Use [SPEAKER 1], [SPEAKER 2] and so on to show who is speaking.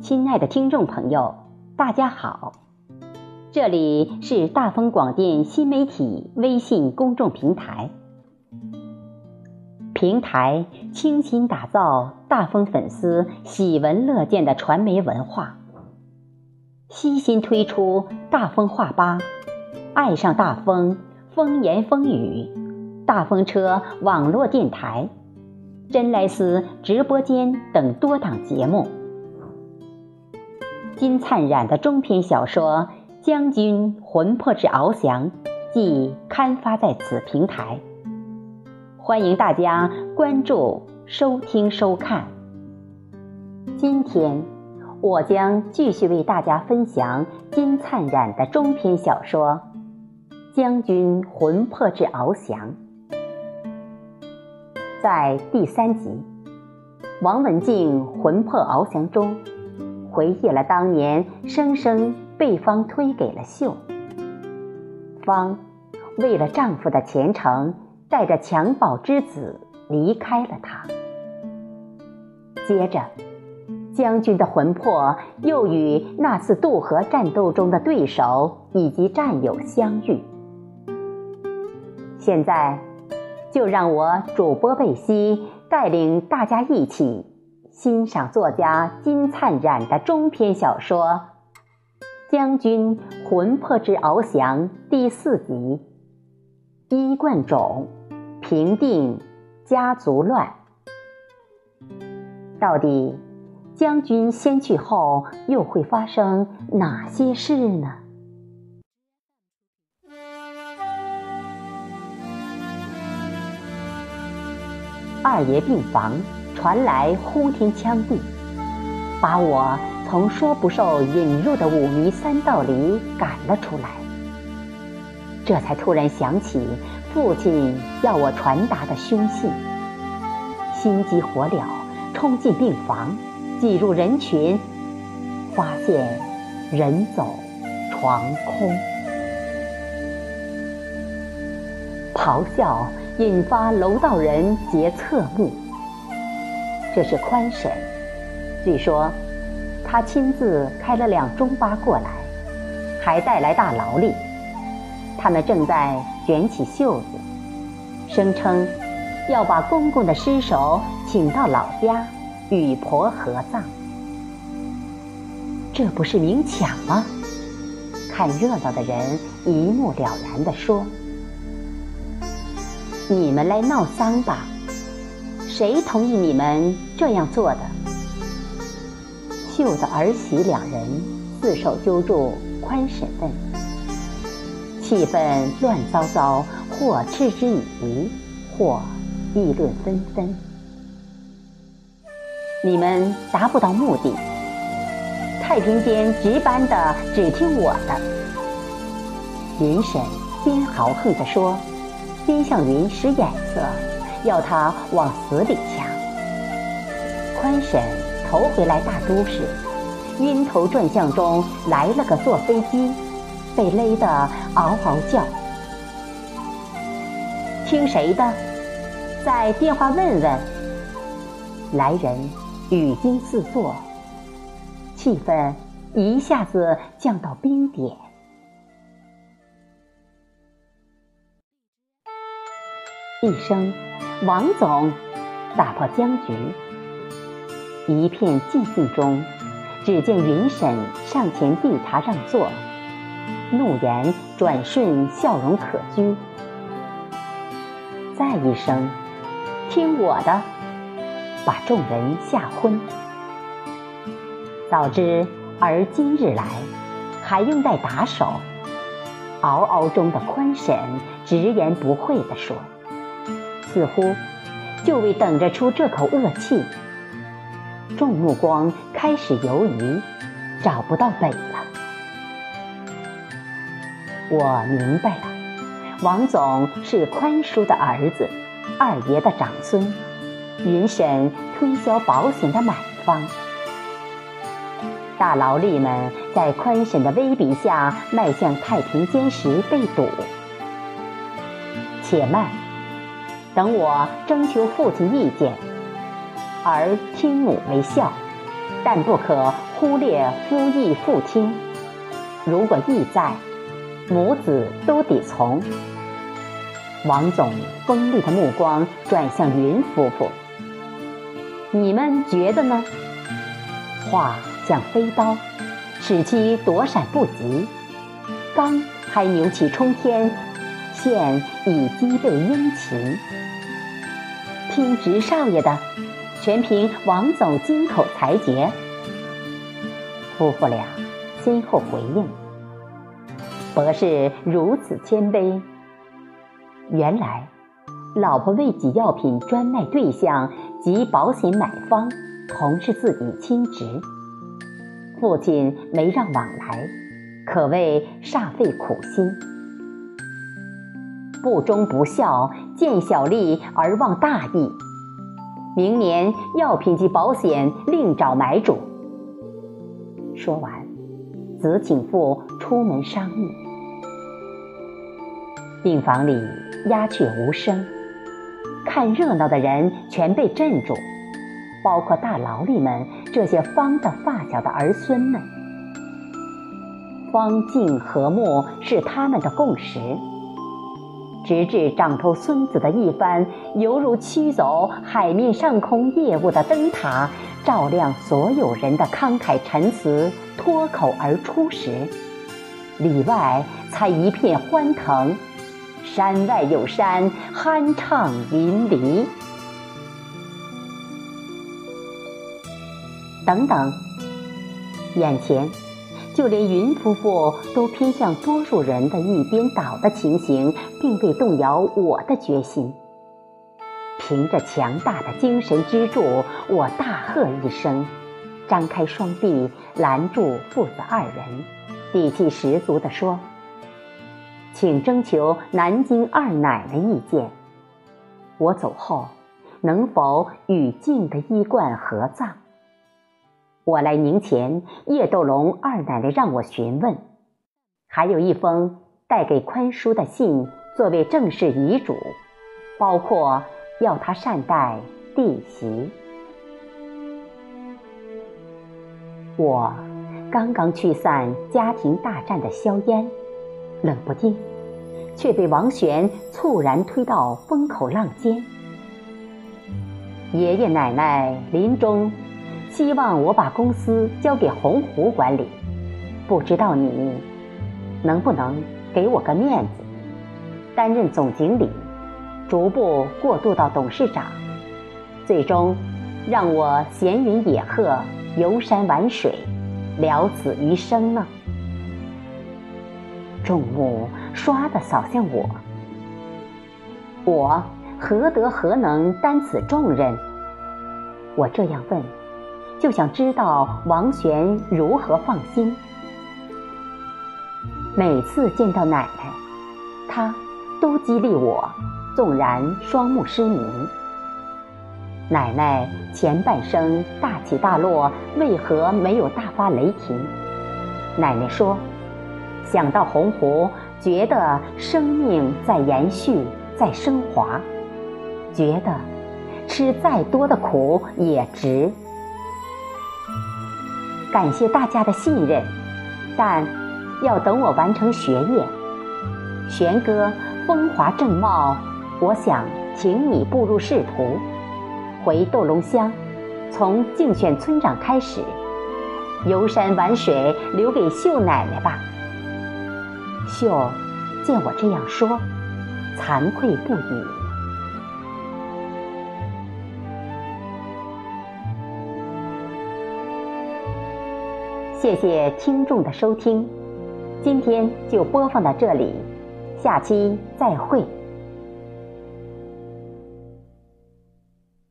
[SPEAKER 1] 亲爱的听众朋友，大家好，这里是大丰广电新媒体微信公众平台，平台倾心打造大风粉丝喜闻乐见的传媒文化，悉心推出大风话吧、爱上大风、风言风语、大风车网络电台、真莱斯直播间等多档节目。金灿染的中篇小说《将军魂魄之翱翔》即刊发在此平台，欢迎大家关注、收听、收看。今天，我将继续为大家分享金灿染的中篇小说《将军魂魄之翱翔》。在第三集，王文静魂魄翱翔中。回忆了当年生生被方推给了秀，方为了丈夫的前程，带着襁褓之子离开了他。接着，将军的魂魄又与那次渡河战斗中的对手以及战友相遇。现在，就让我主播贝西带领大家一起。欣赏作家金灿染的中篇小说《将军魂魄之翱翔》第四集：衣冠冢，平定家族乱。到底将军先去后又会发生哪些事呢？二爷病房。传来呼天抢地，把我从说不受引入的五迷三道里赶了出来。这才突然想起父亲要我传达的凶信，心急火燎冲进病房，挤入人群，发现人走床空，咆哮引发楼道人皆侧目。这是宽婶，据说他亲自开了辆中巴过来，还带来大劳力。他们正在卷起袖子，声称要把公公的尸首请到老家与婆合葬。这不是明抢吗？看热闹的人一目了然地说：“你们来闹丧吧。”谁同意你们这样做的？秀的儿媳两人四手揪住宽婶问，气氛乱糟糟，或嗤之以鼻，或议论纷纷。你们达不到目的，太平间值班的只听我的。云婶边豪横地说，边向云使眼色。要他往死里掐。宽婶头回来大都市，晕头转向中来了个坐飞机，被勒得嗷嗷叫。听谁的？在电话问问。来人语惊四座，气氛一下子降到冰点。一声。王总打破僵局，一片寂静中，只见云婶上前递茶让座，怒言转瞬笑容可掬。再一声，听我的，把众人吓昏。早知而今日来，还用待打手？嗷嗷中的宽婶直言不讳地说。似乎就为等着出这口恶气，众目光开始游移，找不到北。我明白了，王总是宽叔的儿子，二爷的长孙，云婶推销保险的买方。大劳力们在宽婶的威逼下迈向太平间时被堵。且慢，等我征求父亲意见，儿听母为孝，但不可忽略夫义父听。如果义在，母子都得从。王总锋利的目光转向云夫妇，你们觉得呢？话像飞刀，使其躲闪不及；刚还牛气冲天，现已击背殷勤。听直少爷的，全凭王总金口裁决。夫妇俩先后回应。博士如此谦卑，原来老婆为己药品专卖对象及保险买方同是自己亲侄，父亲没让往来，可谓煞费苦心。不忠不孝，见小利而忘大义。明年药品及保险另找买主。说完，子请父出门商议。病房里鸦雀无声，看热闹的人全被镇住，包括大牢里们这些方的发小的儿孙们。方静和睦是他们的共识，直至长头孙子的一番犹如驱走海面上空业务的灯塔，照亮所有人的慷慨陈词脱口而出时，里外才一片欢腾。山外有山，酣畅淋漓。等等，眼前就连云夫妇都偏向多数人的一边倒的情形，并未动摇我的决心。凭着强大的精神支柱，我大喝一声，张开双臂拦住父子二人，底气十足地说。请征求南京二奶奶意见。我走后，能否与静的衣冠合葬？我来宁前，叶斗龙二奶奶让我询问，还有一封带给宽叔的信作为正式遗嘱，包括要他善待弟媳。我刚刚驱散家庭大战的硝烟。冷不丁，却被王璇猝然推到风口浪尖。爷爷奶奶临终希望我把公司交给洪湖管理，不知道你能不能给我个面子，担任总经理，逐步过渡到董事长，最终让我闲云野鹤、游山玩水，了此余生呢？众目唰地扫向我，我何德何能担此重任？我这样问，就想知道王璇如何放心。每次见到奶奶，她都激励我，纵然双目失明。奶奶前半生大起大落，为何没有大发雷霆？奶奶说。想到洪湖，觉得生命在延续，在升华，觉得吃再多的苦也值。感谢大家的信任，但要等我完成学业。玄哥风华正茂，我想请你步入仕途，回斗龙乡，从竞选村长开始，游山玩水留给秀奶奶吧。秀见我这样说，惭愧不已。谢谢听众的收听，今天就播放到这里，下期再会。